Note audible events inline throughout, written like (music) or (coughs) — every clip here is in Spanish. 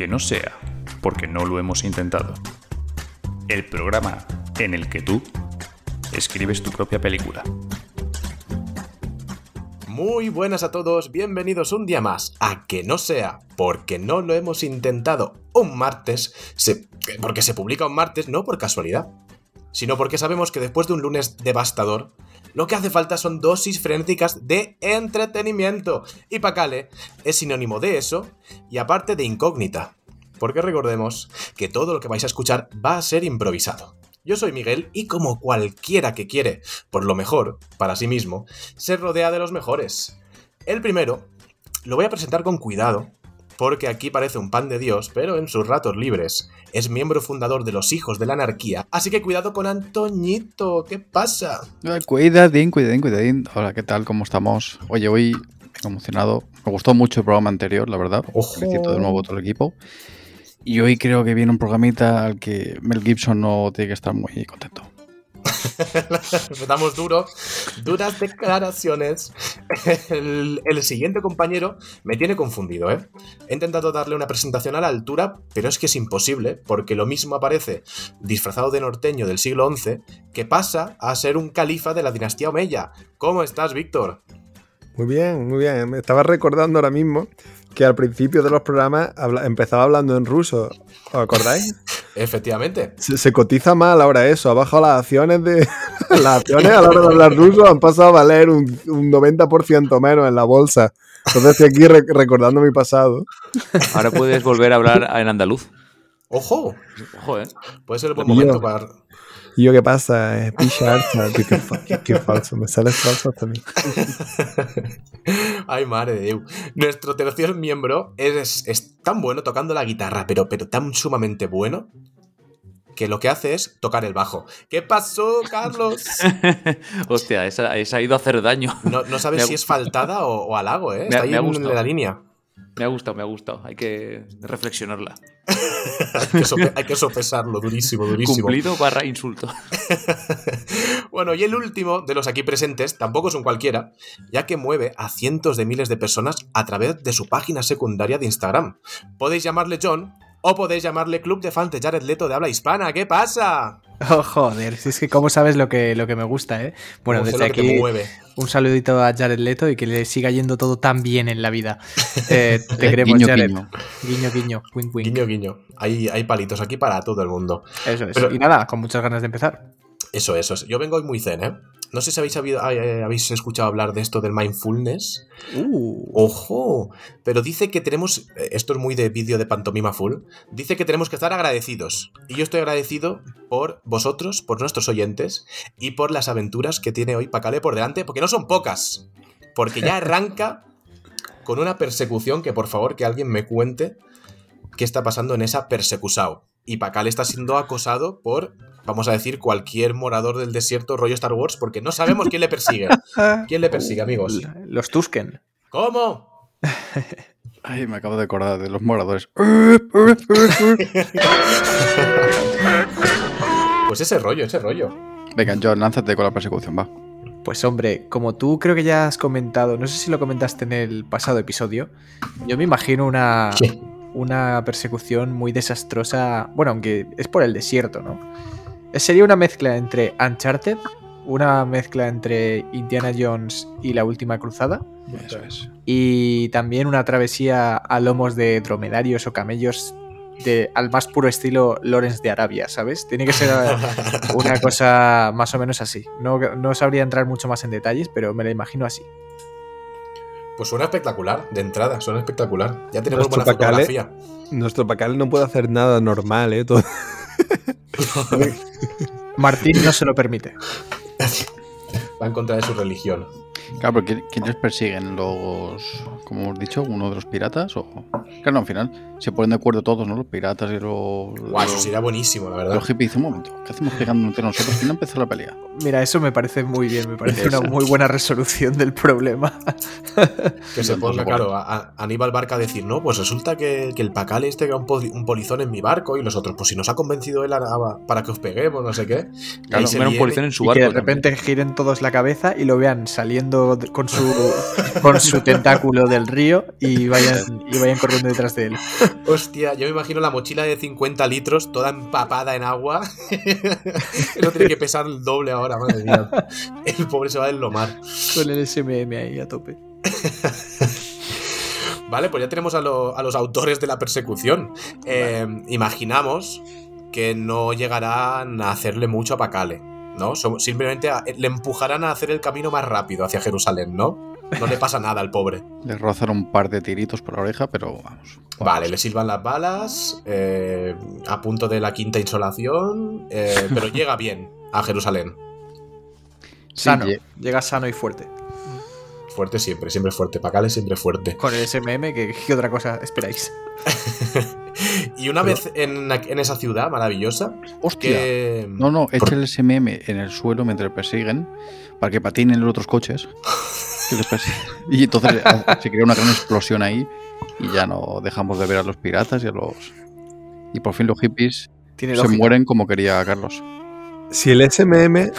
que no sea porque no lo hemos intentado. El programa en el que tú escribes tu propia película. Muy buenas a todos, bienvenidos un día más a que no sea porque no lo hemos intentado un martes, porque se publica un martes no por casualidad, sino porque sabemos que después de un lunes devastador, lo que hace falta son dosis frenéticas de entretenimiento. Y Pacale es sinónimo de eso y aparte de incógnita. Porque recordemos que todo lo que vais a escuchar va a ser improvisado. Yo soy Miguel y como cualquiera que quiere, por lo mejor, para sí mismo, se rodea de los mejores. El primero lo voy a presentar con cuidado, porque aquí parece un pan de Dios, pero en sus ratos libres es miembro fundador de los Hijos de la Anarquía, así que cuidado con Antoñito, ¿qué pasa? Eh, Cuidadín, cuidadín, cuidadín. Hola, ¿qué tal? ¿Cómo estamos? Oye, hoy emocionado. Me gustó mucho el programa anterior, la verdad. Ojo. Felicito de nuevo a todo el equipo. Y hoy creo que viene un programita al que Mel Gibson no tiene que estar muy contento. (laughs) Empezamos duro, duras declaraciones. El, el siguiente compañero me tiene confundido, ¿eh? He intentado darle una presentación a la altura, pero es que es imposible, porque lo mismo aparece disfrazado de norteño del siglo XI, que pasa a ser un califa de la dinastía Omeya. ¿Cómo estás, Víctor? Muy bien, muy bien. Me estaba recordando ahora mismo que al principio de los programas habla- empezaba hablando en ruso. ¿Os acordáis? (laughs) Efectivamente. Se, se cotiza mal ahora eso. Ha bajado las acciones de. (laughs) las acciones a la hora de hablar ruso han pasado a valer un, un 90% menos en la bolsa. Entonces estoy aquí re- recordando mi pasado. Ahora puedes volver a hablar en andaluz. ¡Ojo! Ojo, ¿eh? Puede ser el buen momento para... Y yo, ¿qué pasa? Eh, Picha Arza. Tío, Qué, qué- qué falso. Me sale falso hasta mí. (laughs) Ay, madre de Dios. Nuestro tercer miembro es, es tan bueno tocando la guitarra, pero, pero tan sumamente bueno, que lo que hace es tocar el bajo. ¿Qué pasó, Carlos? (laughs) Hostia, esa, esa ha ido a hacer daño. No, no sabes Me si es faltada o, o halago, ¿eh? Me Está ahí me ha en la línea. Me ha gustado, me ha gustado. Hay que reflexionarla. Hay que, sope- hay que sopesarlo, durísimo, durísimo. Cumplido barra insulto. (laughs) Bueno, y el último de los aquí presentes tampoco es un cualquiera, ya que mueve a cientos de miles de personas a través de su página secundaria de Instagram. Podéis llamarle John o podéis llamarle Club de Fans de Jared Leto de habla hispana. ¿Qué pasa? (laughs) Oh, joder, si es que cómo sabes lo que, lo que me gusta, ¿eh? Bueno, desde aquí un saludito a Jared Leto y que le siga yendo todo tan bien en la vida. Eh, (laughs) te queremos, guiño, Jared. guiño. Guiño, guiño, wink, wink. Guiño, guiño. Hay, hay palitos aquí para todo el mundo. Eso es. Pero- Y nada, con muchas ganas de empezar. Eso, eso. es. Yo vengo hoy muy zen, ¿eh? No sé si habéis, habido- habéis escuchado hablar de esto del mindfulness. Uh, ¡Ojo! Pero dice que tenemos. eh, Esto es muy de vídeo de pantomima full. Dice que tenemos que estar agradecidos. Y yo estoy agradecido por vosotros, por nuestros oyentes y por las aventuras que tiene hoy Pacale por delante, porque no son pocas. Porque ya (laughs) arranca con una persecución que, por favor, que alguien me cuente qué está pasando en esa persecusao. Y Pacale está siendo acosado por, vamos a decir, cualquier morador del desierto rollo Star Wars, porque no sabemos quién le persigue. (laughs) ¿Quién le persigue, amigos? los Tusken. ¿Cómo? Ay, me acabo de acordar de los moradores. Pues ese rollo, ese rollo. Venga, John, lánzate con la persecución, va. Pues hombre, como tú creo que ya has comentado, no sé si lo comentaste en el pasado episodio, yo me imagino una, Sí. Una persecución muy desastrosa, bueno, aunque es por el desierto, ¿no? Sería una mezcla entre Uncharted, una mezcla entre Indiana Jones y la Última Cruzada, Eso es. y también una travesía a lomos de dromedarios o camellos de, al más puro estilo Lawrence de Arabia, ¿sabes? Tiene que ser eh, (laughs) una cosa más o menos así. No, no sabría entrar mucho más en detalles, pero me la imagino así. Pues suena espectacular, de entrada, suena espectacular. Ya tenemos Nuestro buena Pacale. fotografía. Nuestro Pacal no puede hacer nada normal, ¿eh? Todo- (laughs) (laughs) Martín no se lo permite. (laughs) Va en contra de su religión. Claro, pero ¿quién- ¿quiénes persiguen? ¿Los, como hemos dicho, uno de los piratas? O... Claro, no, al final se ponen de acuerdo todos, ¿no? Los piratas y los... Guau, eso los- sería buenísimo, la verdad. Los hippies, un momento, ¿qué hacemos pegando entre nosotros? ¿Quién empezó la pelea? Mira, eso me parece muy bien, me parece una muy buena resolución del problema. (laughs) Que se ponga, claro, a, a Aníbal Barca a decir, no, pues resulta que, que el Pacale este era un, poli- un polizón en mi barco y los otros, pues si nos ha convencido él a- a- para que os peguemos, no sé qué. Y Claro, se era un policía en su Y barco. que de también. repente giren todos la cabeza y lo vean saliendo con su, con su tentáculo del río y vayan, y vayan corriendo corriendo detrás de él. Hostia, yo me imagino la mochila de 50 litros toda empapada en agua. (laughs) no tiene que pesar el doble ahora, madre mía. El pobre se va a deslomar. Con el SMM ahí a tope. Vale, pues ya tenemos a, lo- a los autores de la persecución. Eh, imaginamos que no llegarán a hacerle mucho a Pacale, simplemente a- le empujarán a hacer el camino más rápido hacia Jerusalén, ¿no? No le pasa nada al pobre. (laughs) Le rozan un par de tiritos por la oreja, pero vamos. Vale, le silban las balas, eh, a punto de la quinta insolación, eh, pero (laughs) llega bien a Jerusalén. Sí, Sano. lle- Llega sano y fuerte. Fuerte siempre, siempre fuerte. Pacale siempre fuerte. Con el SMM, ¿qué, qué otra cosa esperáis? (laughs) Y una vez en, en esa ciudad maravillosa, ¡Hostia! que... No, no, echa Por- el SMM en el suelo mientras le persiguen para que patinen los otros coches. que les persiguen. y entonces ah, (laughs) se crea una gran explosión ahí y ya no dejamos de ver a los piratas y a los. Y por fin los hippies Tiene se lógica. mueren como quería Carlos. Si el SMM.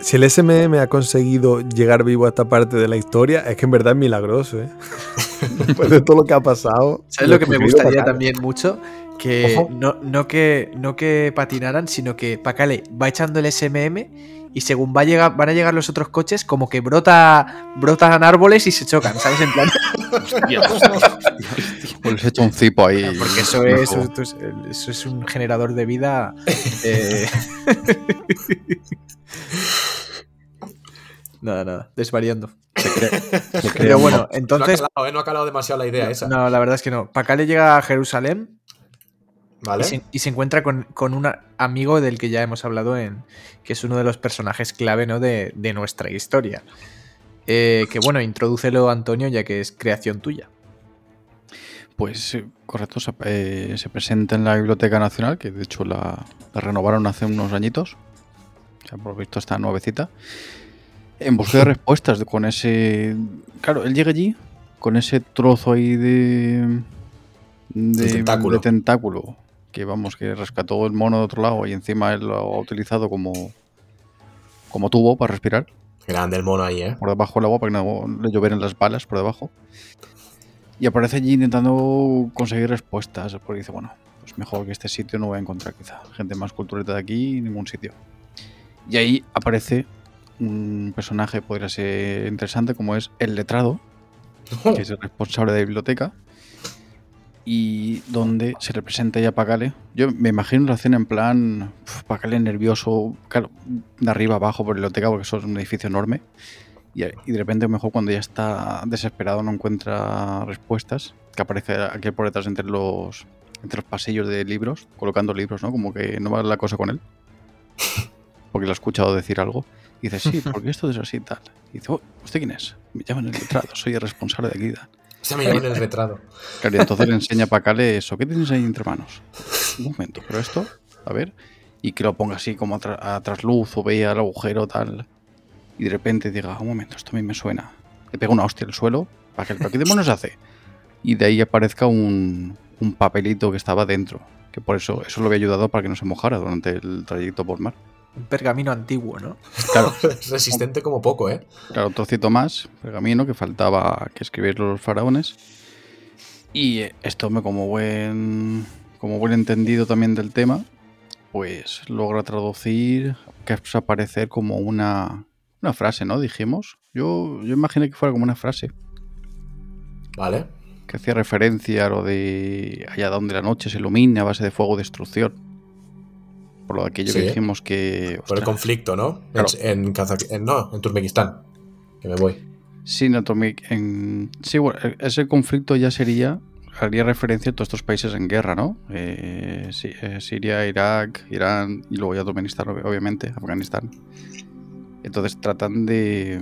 Si el SMM ha conseguido llegar vivo a esta parte de la historia, es que en verdad es milagroso, ¿eh? (laughs) Después de todo lo que ha pasado. ¿Sabes lo que me gustaría Pacale. también mucho? Que no, no que no que patinaran, sino que Pacale va echando el SMM y según va a llegar, van a llegar los otros coches, como que brota, brotan árboles y se chocan, ¿sabes? En plan. (laughs) Pues les echa un cipo ahí. Porque eso Luego- es, eso es- eso es un generador de vida. eh, (laughs) nada, nada, desvariando. se crea (laughs) Pero bueno, no, entonces. ha calado, ¿eh? no ha calado demasiado la idea esa. No, la verdad es que no. Pacale llega a Jerusalén ¿Vale? y se, y se encuentra con, con un amigo del que ya hemos hablado en. que es uno de los personajes clave ¿no? de, de nuestra historia. Eh, que bueno, introdúcelo Antonio, ya que es creación tuya. Pues eh, correcto, se, eh, se presenta en la Biblioteca Nacional, que de hecho la, la renovaron hace unos añitos. O sea, por lo visto está nuevecita. En busca de respuestas con ese. Claro, él llega allí con ese trozo ahí de. de, tentáculo. de tentáculo, Que vamos, que rescató el mono de otro lado y encima él lo ha utilizado como. como tubo para respirar Grande el mono ahí, ¿eh? por debajo del agua para que no le llovieran las balas por debajo. Y aparece allí intentando conseguir respuestas, porque dice, bueno, pues mejor que este sitio no voy a encontrar quizá gente más cultureta de aquí ningún sitio. Y ahí aparece un personaje, podría ser interesante, como es el letrado, (laughs) que es el responsable de biblioteca, y donde se representa ya Pacale. Yo me imagino la escena en plan, Pacale nervioso, claro, de arriba abajo por biblioteca, porque eso es un edificio enorme. Y, y de repente, mejor cuando ya está desesperado, no encuentra respuestas, que aparece aquí por detrás entre los, entre los pasillos de libros, colocando libros, ¿no? Como que no va la cosa con él. (laughs) Porque lo ha escuchado decir algo. Y dice, sí, (laughs) porque esto es así y tal. Y dice, oh, ¿usted quién es? Me llaman el letrado, soy el responsable de aquí. tal". Se me llama en el retrado. Claro, y entonces le enseña a Pacale eso. ¿Qué tienes ahí entre manos? Un momento, pero esto, a ver. Y que lo ponga así como a, tra- a trasluz o vea el agujero tal. Y de repente diga, un momento, esto a mí me suena. Le pega una hostia al suelo. Pacale, ¿pero qué demonios hace? Y de ahí aparezca un, un papelito que estaba dentro. Que por eso, eso lo había ayudado para que no se mojara durante el trayecto por mar. Un pergamino antiguo, ¿no? Claro, Es (laughs) resistente como poco, ¿eh? Claro, un trocito más, pergamino, que faltaba que escribir los faraones. Y esto me como buen, como buen entendido también del tema, pues logra traducir, que es aparecer como una, una frase, ¿no? Dijimos. Yo, yo imaginé que fuera como una frase Vale. que hacía referencia a lo de allá donde la noche se ilumina a base de fuego destrucción. Por lo de aquello que dijimos que... Por el conflicto, ¿no? Claro. En, en Kazak- en- no, en Turkmenistán. Que me voy. Sí, no, en... sí, bueno, e- ese conflicto ya sería, haría referencia a todos estos países en guerra, ¿no? Eh, sí, eh, Siria, Irak, Irán y luego ya Turkmenistán, ob- obviamente, Afganistán. Entonces tratan de,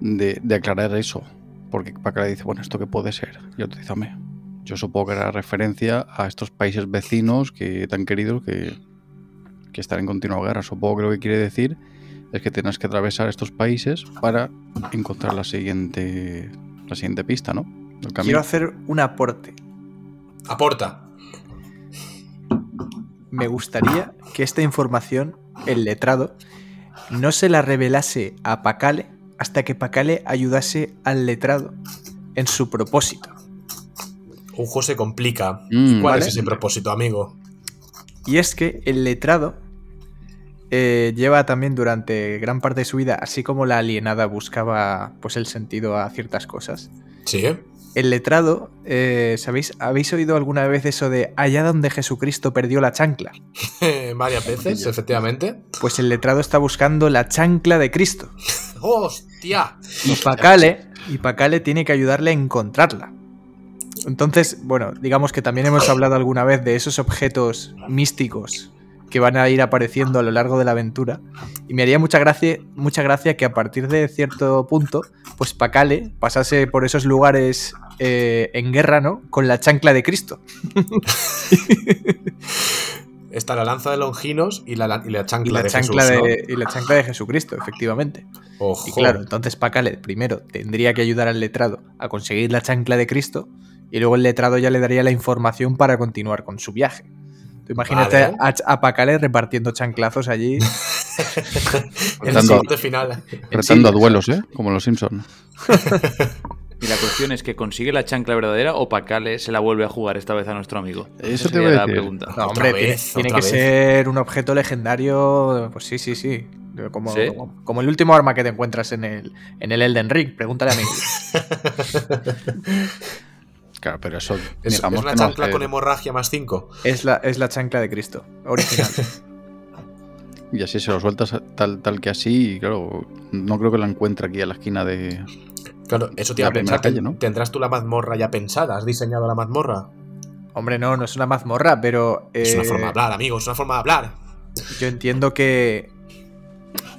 de, de aclarar eso, porque Pacara dice, bueno, ¿esto qué puede ser? Y otro dice, hombre, yo supongo que era referencia a estos países vecinos que tan queridos que, que están en continua guerra. Supongo que lo que quiere decir es que tienes que atravesar estos países para encontrar la siguiente la siguiente pista, ¿no? El. Quiero hacer un aporte. Aporta. Me gustaría que esta información, el letrado, no se la revelase a Pacale hasta que Pacale ayudase al letrado en su propósito. Ojo, se complica. Mm, ¿Cuál vale. es ese propósito, amigo? Y es que el letrado eh, lleva también durante gran parte de su vida, así como la alienada buscaba pues el sentido a ciertas cosas. Sí. El letrado, eh, ¿sabéis? ¿Habéis oído alguna vez eso de allá donde Jesucristo perdió la chancla? (laughs) Varias veces, efectivamente. Pues el letrado está buscando la chancla de Cristo. (laughs) ¡Hostia! Y Pacale, y Pacale tiene que ayudarle a encontrarla. Entonces, bueno, digamos que también hemos hablado alguna vez de esos objetos místicos que van a ir apareciendo a lo largo de la aventura. Y me haría mucha gracia, mucha gracia que a partir de cierto punto, pues Pacale pasase por esos lugares eh, en guerra, ¿no? Con la chancla de Cristo. (laughs) Está la lanza de Longinos y la, y la Y chancla la, de chancla Jesús, ¿no? de, y la chancla de Jesucristo, efectivamente. Ojo. Y claro, entonces Pacale primero tendría que ayudar al letrado a conseguir la chancla de Cristo y luego el letrado ya le daría la información para continuar con su viaje. Tú imagínate Vale. a, a Pacale repartiendo chanclazos allí. (laughs) (laughs) En el final. Retando a duelos, ¿eh? Como los Simpson. (laughs) Y la cuestión es que consigue la chancla verdadera o Pacale se la vuelve a jugar esta vez a nuestro amigo. Eso te iba a la decir. pregunta. No, hombre, tiene, vez, tiene otra que vez. ser un objeto legendario. Pues sí, sí, sí. Como, ¿Sí? como, como el último arma que te encuentras en el, en el Elden Ring. Pregúntale a mí. Claro, pero eso, Es, es una no chancla con hemorragia más 5. es, la, es la chancla de Cristo, original. (laughs) Y así se lo sueltas tal, tal que así, y claro, no creo que la encuentre aquí a la esquina de... Claro, eso te iba La a primera pensar. calle, ¿no? ¿Tendrás tú la mazmorra ya pensada? ¿Has diseñado la mazmorra? Hombre, no, no es una mazmorra, pero. Es una eh, forma de hablar, amigo, es una forma de hablar. Yo entiendo que,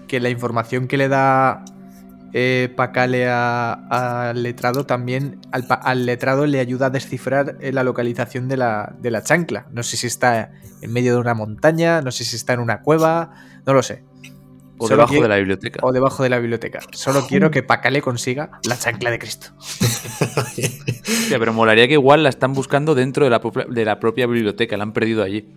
que la información que le da eh, Pacale a- al letrado también al, letrado le ayuda a descifrar eh, la localización de la, de la chancla. No sé si está en medio de una montaña, no sé si está en una cueva, no lo sé. O Solo debajo de la biblioteca. O debajo de la biblioteca. Solo (laughs) quiero que Pacale consiga la chancla de Cristo. (laughs) Pero molaría que igual la están buscando dentro de la, propia- de la propia biblioteca, la han perdido allí.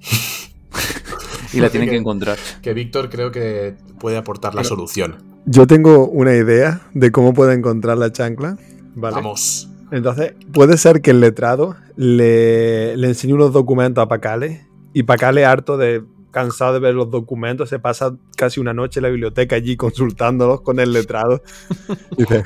(laughs) y la tienen que encontrar. Que Víctor creo que puede aportar la solución. Yo tengo una idea de cómo puede encontrar la chancla. ¿vale? Vamos. Entonces, puede ser que el letrado le, le enseñe unos documentos a Pacale y Pacale, harto de cansado de ver los documentos, se pasa casi una noche en la biblioteca allí consultándolos con el letrado. (laughs) Dice,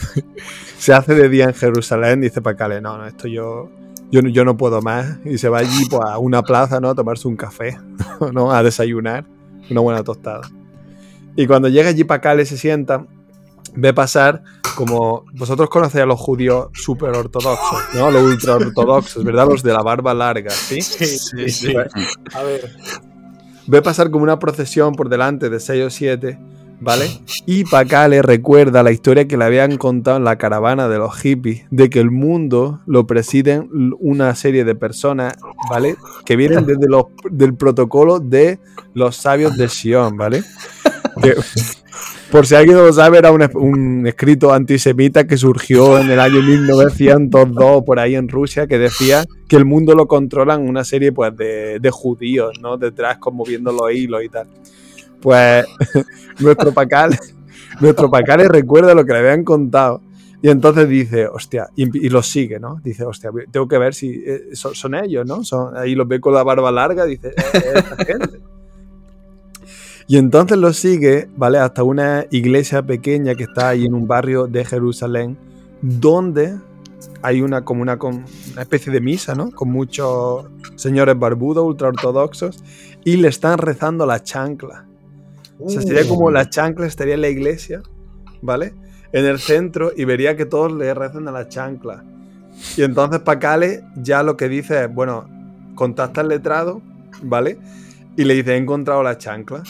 se hace de día en Jerusalén, dice Pacale, no, no, esto yo, yo, no- yo no puedo más. Y se va allí pues, a una plaza, ¿no? A tomarse un café, (laughs) ¿no? A desayunar, una buena tostada. Y cuando llega allí Pacale se sienta, ve pasar como vosotros conocéis a los judíos súper ortodoxos, ¿no? Los ultra ortodoxos, ¿verdad? Los de la barba larga, ¿sí? Sí, sí. A ver. Ve pasar como una procesión por delante de 6 o 7, ¿vale? Y Pacale recuerda la historia que le habían contado en la caravana de los hippies, de que el mundo lo presiden una serie de personas, ¿vale? Que vienen desde los, del protocolo de los sabios de Sion, ¿vale? Que, por si alguien no lo sabe, era un, un escrito antisemita que surgió en el año 1902 por ahí en Rusia que decía que el mundo lo controlan una serie pues de, de judíos, ¿no? Detrás como los hilos y tal. Pues (laughs) nuestro Pacale, (laughs) nuestro Pacale recuerda lo que le habían contado y entonces dice, hostia, y, y los sigue, ¿no? Dice, hostia, tengo que ver si eh, son, son ellos, ¿no? Son, ahí los ve con la barba larga, dice, "Eh, eh, esta gente. Y entonces lo sigue, ¿vale? Hasta una iglesia pequeña que está ahí en un barrio de Jerusalén, donde hay una como una, con- una especie de misa, ¿no? Con muchos señores barbudos, ultraortodoxos, y le están rezando la chancla. O sea, sería como la chancla estaría en la iglesia, ¿vale? En el centro y vería que todos le rezan a la chancla. Y entonces Pacale ya lo que dice es, bueno, contacta al letrado, ¿vale? Y le dice, he encontrado la chancla.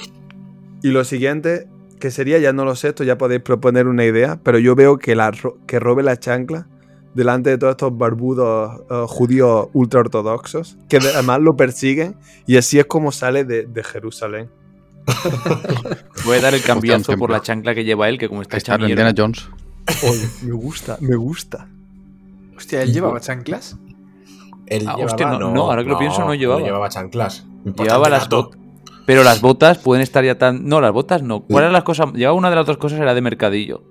Y lo siguiente, que sería, ya no lo sé, esto ya podéis proponer una idea, pero yo veo que, la, ro- que robe la chancla delante de todos estos barbudos eh, judíos ultraortodoxos, que de- además lo persiguen, y así es como sale de, de Jerusalén. (laughs) Voy a dar el cambiazo por la chancla que lleva él, que como está hecha. Indiana Jones. Oye, me gusta, me gusta. Hostia, ¿él llevaba chanclas? Él Ah, llevaba- hostia, no, no, ahora que lo pienso, no llevaba. llevaba chanclas. Llevaba las botas. Pero las botas pueden estar ya tan. No, las botas no. ¿Cuál eran las cosas? Llevaba una de las dos cosas, era de mercadillo.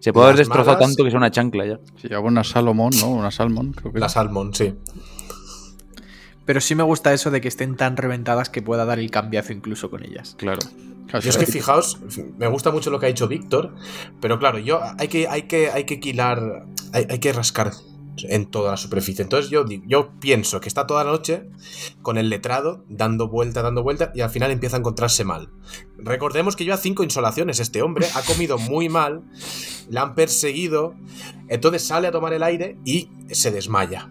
Se puede haber destrozado malas- tanto que es una chancla ya. Sí, llevaba una Salomón, ¿no? Una Salmon, creo que La era. Salmon, sí. Pero sí me gusta eso de que estén tan reventadas que pueda dar el cambiazo incluso con ellas. Claro. Yo es que fijaos, me gusta mucho lo que ha dicho Víctor, pero claro, yo hay que, hay que, hay que quilar, hay, hay que rascar en toda la superficie. Entonces yo, yo pienso que está toda la noche con el letrado dando vuelta, dando vuelta y al final empieza a encontrarse mal. Recordemos que lleva cinco insolaciones este hombre, ha comido (laughs) muy mal, le han perseguido, entonces sale a tomar el aire y se desmaya.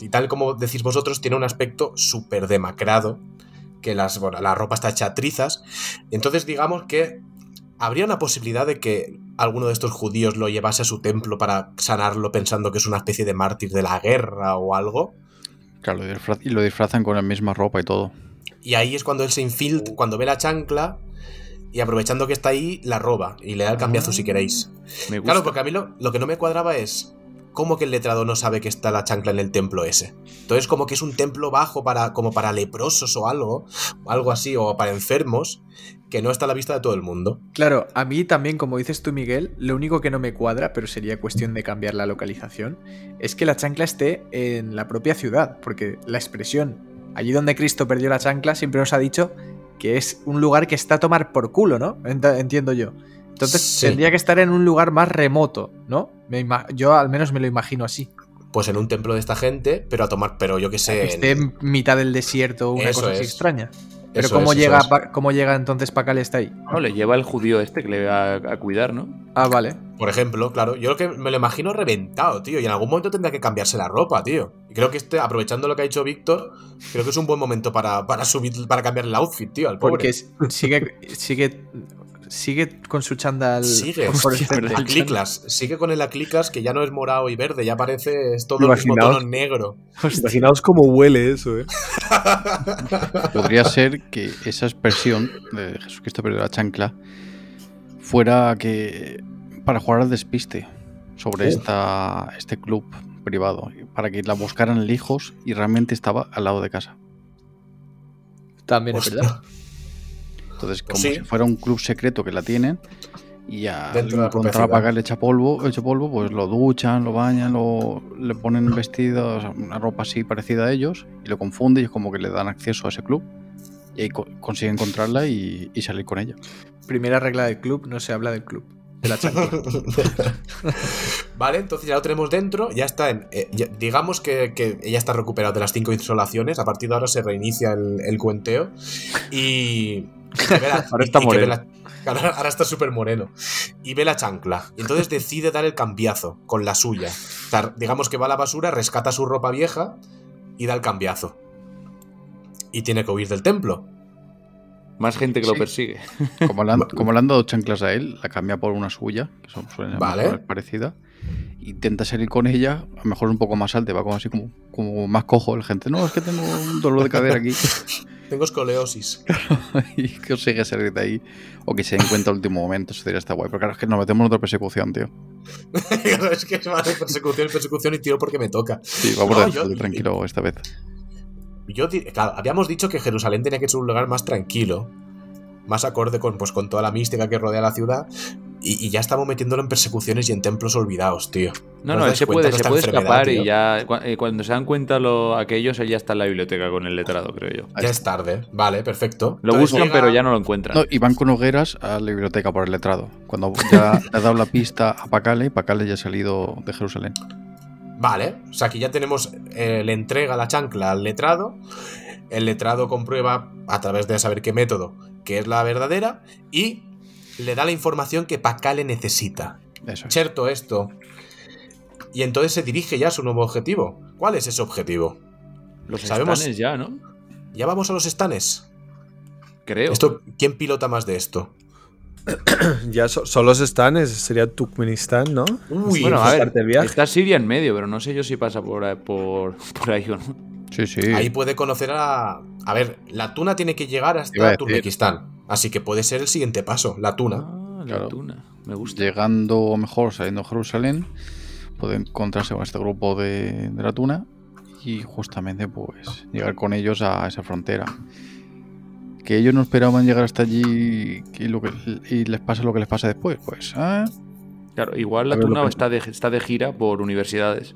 Y tal como decís vosotros, tiene un aspecto súper demacrado, que las, bueno, la ropa está hecha a trizas. Entonces digamos que habría una posibilidad de que alguno de estos judíos lo llevase a su templo para sanarlo pensando que es una especie de mártir de la guerra o algo. Claro, y lo disfrazan con la misma ropa y todo. Y ahí es cuando él se infiltra, cuando ve la chancla y aprovechando que está ahí, la roba y le da el cambiazo si queréis. Me gusta. Claro, porque a mí lo, lo que no me cuadraba es cómo que el letrado no sabe que está la chancla en el templo ese. Entonces como que es un templo bajo para como para leprosos o algo, algo así o para enfermos que no está a la vista de todo el mundo. Claro, a mí también, como dices tú, Miguel, lo único que no me cuadra, pero sería cuestión de cambiar la localización, es que la chancla esté en la propia ciudad, porque la expresión allí donde Cristo perdió la chancla siempre nos ha dicho que es un lugar que está a tomar por culo, ¿no? Ent- Entiendo yo. Entonces Sí. tendría que estar en un lugar más remoto, ¿no? Me yo al menos me lo imagino así. Pues en un templo de esta gente, pero a tomar, pero yo que sé. que esté en mitad del desierto o una Eso cosa así es. extraña. Pero Eso ¿cómo, es, eso llega, ¿cómo llega entonces Pacal está ahí? No, le lleva el judío este que le va a, a cuidar, ¿no? Ah, vale. Por ejemplo, claro, yo lo que me lo imagino reventado, tío, y en algún momento tendrá que cambiarse la ropa, tío. Y creo que este, aprovechando lo que ha dicho Víctor, creo que es un buen momento para, para subir, para cambiar el outfit, tío, al pobre. Porque sigue, sigue, sigue con su chándal Sigue, fosforescente. Acliclas, sigue con el aclicas que ya no es morado y verde, ya parece es todo el mismo tono negro. Imaginaos cómo huele eso, ¿eh? (laughs) Podría ser que esa expresión de Jesucristo perdió la chancla fuera que para jugar al despiste sobre esta, este club privado, para que la buscaran lejos y realmente estaba al lado de casa. También es Hostia. verdad. Entonces, como sí. si fuera un club secreto que la tienen, y encontrar a ciudad. pagar hecho polvo, hecho polvo, pues lo duchan, lo bañan, lo, le ponen vestido, o sea, una ropa así parecida a ellos, y lo confunde y es como que le dan acceso a ese club. Y ahí co- consigue encontrarla y, y salir con ella. Primera regla del club, no se habla del club. De la (laughs) vale, entonces ya lo tenemos dentro, ya está en. eh, ya- digamos que, que ella está recuperada de las cinco insolaciones, a partir de ahora se reinicia el, el cuenteo. Y. la- (laughs) Ahora está moreno. la- ahora, ahora está súper moreno. Y ve la chancla. Y entonces decide dar el cambiazo con la suya. O sea, digamos que va a la basura, rescata su ropa vieja y da el cambiazo. Y tiene que huir del templo. Más gente que lo persigue. Como le, han, (laughs) como le han dado chanclas a él, la cambia por una suya, que son suelen Vale. ser parecida. Intenta salir con ella, a lo mejor un poco más alta, va como así como, como más cojo. El gente, no, es que tengo un dolor de cadera aquí. (laughs) Tengo escoliosis. (laughs) y consigue salir de ahí. O que se den cuenta al último momento, eso sería está guay. Pero claro, es que nos metemos en otra persecución, tío. (laughs) es que va de persecución, persecución y tiro porque me toca. Sí, vamos No, a yo- tranquilo esta vez. Yo, claro, habíamos dicho que Jerusalén tenía que ser un lugar más tranquilo, más acorde con, pues, con toda la mística que rodea la ciudad, y, y ya estamos metiéndolo en persecuciones y en templos olvidados, tío. No, ¿No él se puede, de se puede escapar tío? y ya cu- eh, cuando se dan cuenta lo, aquellos, él ya está en la biblioteca con el letrado, creo yo. Ya es tarde, vale, perfecto. Lo Entonces buscan, llega- pero ya no lo encuentran. No, y van con hogueras a la biblioteca por el letrado. Cuando ya (laughs) le ha dado la pista a Pacale, Pacale ya ha salido de Jerusalén. Vale, o sea, aquí ya tenemos, eh, le entrega la chancla al letrado, el letrado comprueba a través de saber qué método que es la verdadera y le da la información que Pacale necesita. Eso es. Cierto esto. Y entonces se dirige ya a su nuevo objetivo. ¿Cuál es ese objetivo? Los sabemos- estanes ya, ¿no? Ya vamos a los estanes. Creo. Esto, ¿Quién pilota más de esto? (coughs) Ya so- son los estanes, sería Turkmenistán, ¿no? Uy, bueno, a ver, parte del viaje. está Siria en medio, pero no sé yo si pasa por, ahí- por, (laughs) por ahí o no. Sí, sí. ahí puede conocer a... A ver, la tuna tiene que llegar hasta decir. Turkmenistán. Así que puede ser el siguiente paso, la tuna. Ah, la Claro. tuna. Me gusta. Llegando mejor, saliendo de Jerusalén, puede encontrarse con este grupo de, de la tuna y justamente pues llegar con ellos a esa frontera. Que ellos no esperaban llegar hasta allí y, lo que, y les pasa lo que les pasa después. Pues, ah, Claro, igual la tuna que- está de, está de gira por universidades,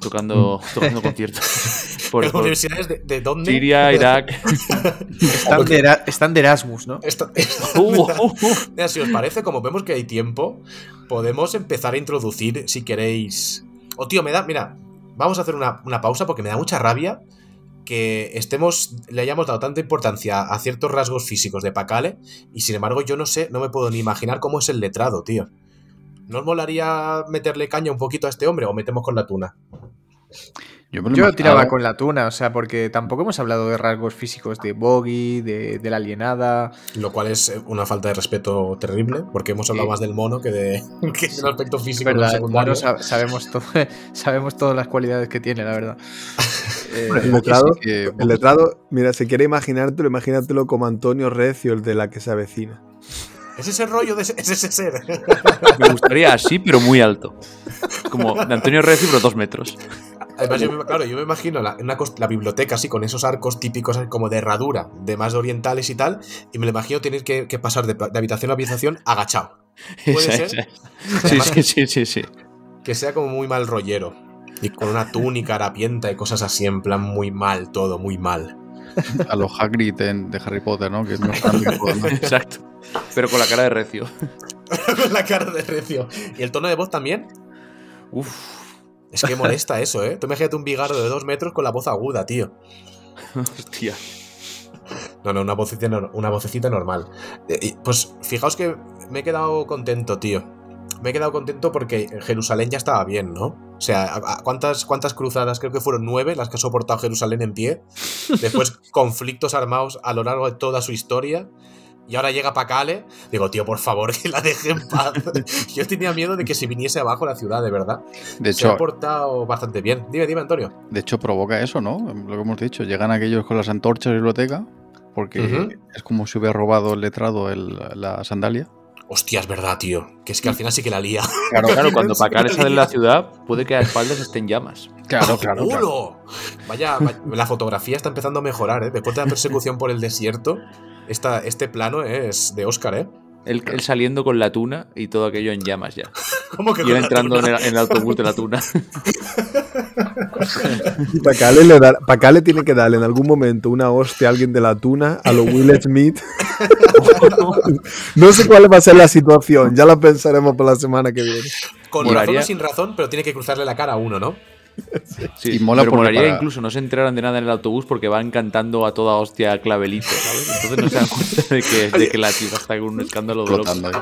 tocando, tocando conciertos. (laughs) Por, ¿En por universidades de, de dónde? Siria, (laughs) Irak. Están de, están de Erasmus, ¿no? (laughs) Esto- Uh, uh, uh. Mira, si os parece, como vemos que hay tiempo, podemos empezar a introducir, si queréis. Oh, tío, me da. Mira, vamos a hacer una, una pausa porque me da mucha rabia que estemos. Le hayamos dado tanta importancia a ciertos rasgos físicos de Pacale y sin embargo yo no sé, no me puedo ni imaginar cómo es el letrado, tío. ¿No os molaría meterle caña un poquito a este hombre o metemos con la tuna? Yo me lo Yo tiraba con la tuna, o sea, porque tampoco hemos hablado de rasgos físicos de Boggy, de, de la alienada. Lo cual es eh, una falta de respeto terrible, porque hemos hablado más del mono que, de, (laughs) que del aspecto físico del verdad, el secundario. mono sa- sabemos, todo, (laughs) sabemos todas las cualidades que tiene, la verdad. (laughs) Eh, El letrado, sí que- el letrado, mira, si quieres imaginártelo, imagínatelo como Antonio Recio, el de la que se avecina. Es ese rollo, de ese, es ese ser. Me gustaría así, pero muy alto. Como de Antonio Recio, pero dos metros. Además, yo me, claro, yo me imagino la, una cos- la biblioteca así, con esos arcos típicos como de herradura, de más orientales y tal, y me lo imagino tener que, que pasar de, de habitación a habitación agachado. Puede Esa, ser esa. Sí, sí, sí, sí, sí. que sea como muy mal rollero. Y con una túnica harapienta y cosas así, en plan muy mal, todo muy mal. a los Hagrid en- de Harry Potter, ¿no? Que ¿no? (laughs) Exacto. Pero con la cara de Recio. (laughs) con la cara de recio. ¿Y el tono de voz también? Uf. Es que molesta eso, ¿eh? Tú imagínate un bigardo de dos metros con la voz aguda, tío. (laughs) Hostia. No, no, una vocecita, una vocecita normal. Eh, pues fijaos que me he quedado contento, tío. Me he quedado contento porque Jerusalén ya estaba bien, ¿no? O sea, ¿a- a ¿cuántas, cuántas cruzadas? Creo que fueron nueve las que ha soportado Jerusalén en pie. Después (laughs) conflictos armados a lo largo de toda su historia. Y ahora llega Pacale. Digo, tío, por favor, (laughs) que la deje en paz. (laughs) Yo tenía miedo de que se viniese abajo la ciudad, de verdad. De Se ha portado bastante bien. Dime, dime, Antonio. de hecho, provoca eso, ¿no? Lo que hemos dicho. Llegan aquellos con las antorchas de biblioteca, porque es como si hubiera robado el letrado el- la sandalia. Hostia, es verdad, tío. Que es que al final sí que la lía. (laughs) Claro, claro, cuando Pacal sale de la ciudad, puede que a espaldas estén llamas. Claro, ¡Culo! Vaya, vaya- la fotografía está empezando a mejorar, ¿eh? Después de la persecución por el desierto, esta, este plano es de Oscar, ¿eh? Él, él saliendo con la tuna y todo aquello en llamas ya. (laughs) ¿Cómo que Y él entrando en tuna? el, en el autobús de la tuna. (laughs) Pacale, le da- Pacale tiene que darle en algún momento una hostia a alguien de la tuna, a lo Will Smith. (laughs) no sé cuál va a ser la situación, ya la pensaremos para la semana que viene. Con razón o sin razón, pero tiene que cruzarle la cara a uno, ¿no? Sí, Y mola pero molaría para- incluso no se enteraran de nada en el autobús porque van cantando a toda hostia a clavelito, ¿sabes? Entonces no se dan (laughs) cuenta de que, de que la ciudad está con un escándalo de ahí.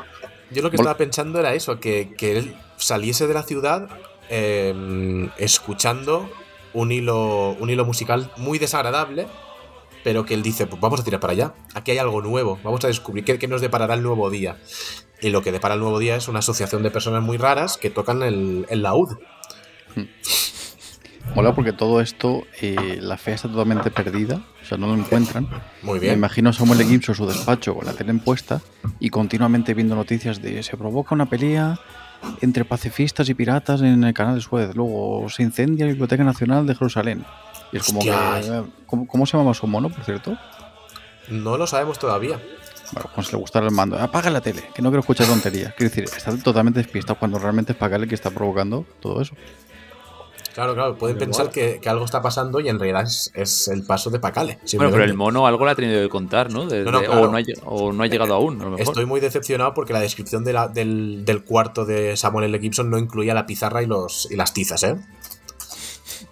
Yo lo que estaba pensando era eso, que, que él saliese de la ciudad eh, escuchando un hilo, un hilo musical muy desagradable, pero que él dice, pues vamos a tirar para allá. Aquí hay algo nuevo, vamos a descubrir qué, qué nos deparará el nuevo día. Y lo que depara el nuevo día es una asociación de personas muy raras que tocan el, el laúd. Mola porque todo esto, eh, la fe está totalmente perdida, o sea, no lo encuentran. Muy Me bien. imagino a Samuel L. Gibson en su despacho con la tele puesta y continuamente viendo noticias de se provoca una pelea entre pacifistas y piratas en el canal de Suez, luego se incendia la Biblioteca Nacional de Jerusalén. Y es como que... ¿Cómo, cómo se llama su mono, por cierto? No lo sabemos todavía. Bueno, como si le gustara el mando. Apaga la tele, que no quiero escuchar tonterías. Quiero decir, está totalmente despistado cuando realmente es Pagale el que está provocando todo eso. Claro, claro, pueden Pero pensar que, que algo está pasando y en realidad es, es el paso de Pacale. Bueno, pero el mono algo le ha tenido que contar, ¿no? Desde- No, no, claro. o, no ha, lle- o no ha llegado aún, a lo mejor. Estoy muy decepcionado porque la descripción de la- del, del cuarto de Samuel L. Gibson no incluía la pizarra y, los, y las tizas, ¿eh?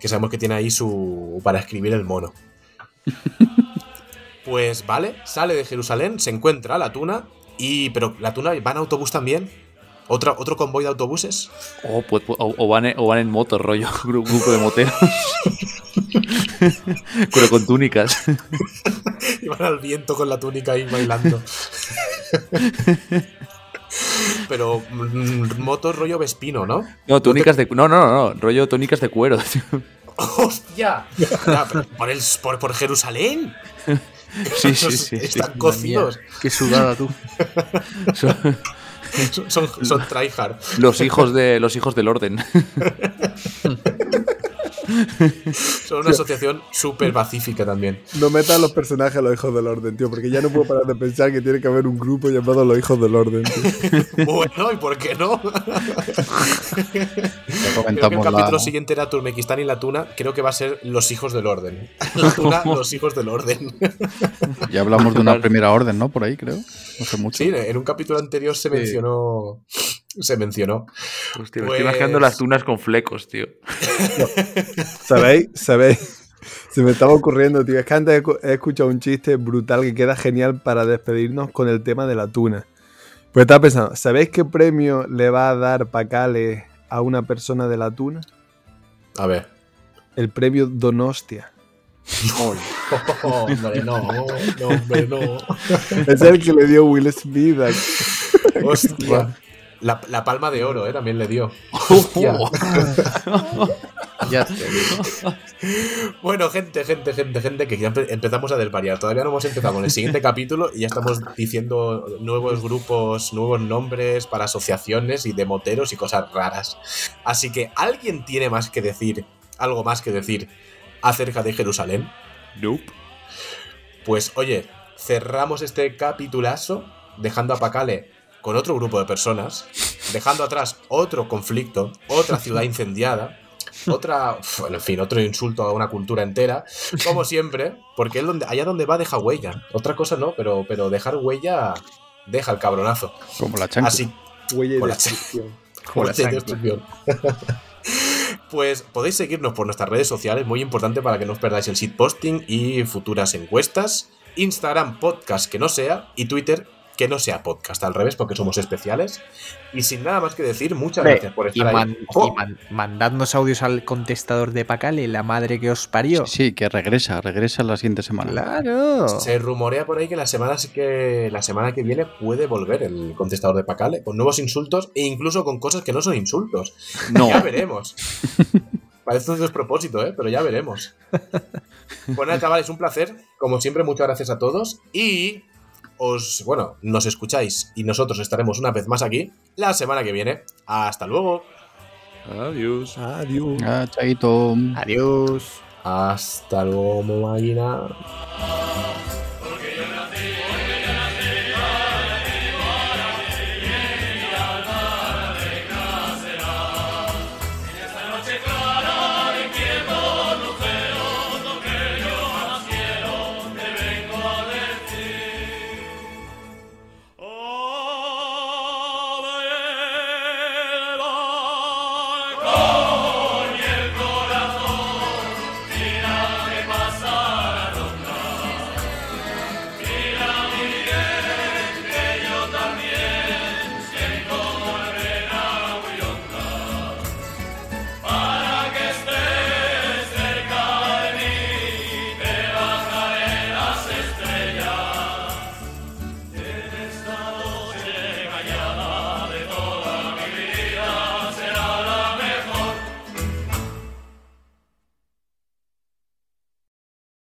Que sabemos que tiene ahí su. para escribir el mono. (laughs) Pues vale, sale de Jerusalén, se encuentra la tuna. Y. Pero la tuna va en autobús también. ¿Otra, ¿Otro convoy de autobuses? O, pues- o- o van en, o van en moto, rollo, (laughs) gru- grupo de moteros. (laughs) Pero con túnicas. (laughs) Y van al viento con la túnica ahí bailando. Pero mm, motos rollo Vespino, ¿no? No, túnicas de. No, no, no, no, rollo túnicas de cuero. tío. ¡Hostia! Ya, ¿Por, el, por, por Jerusalén? Sí, sí. sí. Están cocidos. Qué sudada tú. Son Son, son, son tryhard. los hijos de los hijos del orden. (laughs) Son una asociación súper pacífica también. No metan los personajes a los hijos del orden, tío, porque ya no puedo parar de pensar que tiene que haber un grupo llamado los hijos del orden. tío. (laughs) Bueno, ¿y por qué no? Creo que el capítulo la, siguiente era Turmequistán y la tuna. Creo que va a ser los hijos del orden. (laughs) La tuna, los hijos del orden. (laughs) ya hablamos de una primera orden, ¿no? Por ahí, creo. No sé mucho. Sí, en un capítulo anterior se mencionó. Se mencionó. Hostia, me Pues- estoy imaginando las tunas con flecos, tío. (laughs) ¿Sabéis? ¿Sabéis? Se me estaba ocurriendo, tío. Es que antes he cu- he escuchado un chiste brutal que queda genial para despedirnos con el tema de la tuna. Pues estaba pensando, ¿sabéis qué premio le va a dar Pacale a una persona de la tuna? A ver. El premio Donostia. (laughs) hombre, no, no, hombre, no. (laughs) Es el que le dio Will Smith. a- Hostia. La, la palma de oro, ¿eh? También le dio. (laughs) Hostia. (laughs) Ya. Bueno, gente, gente, gente, gente, que ya empe- empezamos a desvariar. Todavía no hemos empezado con el siguiente (laughs) capítulo y ya estamos diciendo nuevos grupos, nuevos nombres para asociaciones y de moteros y cosas raras. Así que, ¿alguien tiene más que decir, algo más que decir acerca de Jerusalén? Nope. Pues oye, cerramos este capitulazo dejando a Pacale con otro grupo de personas, dejando atrás otro conflicto, otra ciudad (laughs) incendiada, otra, bueno, en fin, otro insulto a una cultura entera, como siempre, porque él donde, allá donde va deja huella. Otra cosa no, pero, pero dejar huella deja el cabronazo. Como la chancla. Así, Huella la- destrucción. como la (laughs) chancla. destrucción. (laughs) Pues podéis seguirnos por nuestras redes sociales, muy importante para que no os perdáis el posting y futuras encuestas. Instagram podcast que no sea y Twitter que no sea podcast, al revés, porque somos especiales. Y sin nada más que decir, muchas gracias por Y, estar ahí. man- ¡Oh! y man- mandadnos audios al contestador de Pacale, la madre que os parió. Sí, que regresa, regresa la siguiente semana. Claro. Se rumorea por ahí que la semana que la semana que viene puede volver el contestador de Pacale con nuevos insultos e incluso con cosas que no son insultos. No. Ya veremos. (laughs) Parece un despropósito, ¿eh? Pero ya veremos. Pues nada, chavales, un placer. Como siempre, muchas gracias a todos. Y os, bueno, nos escucháis y nosotros estaremos una vez más aquí la semana que viene. Hasta luego. Adiós. Adiós. Ah, chaito. Adiós. Hasta luego, máquina.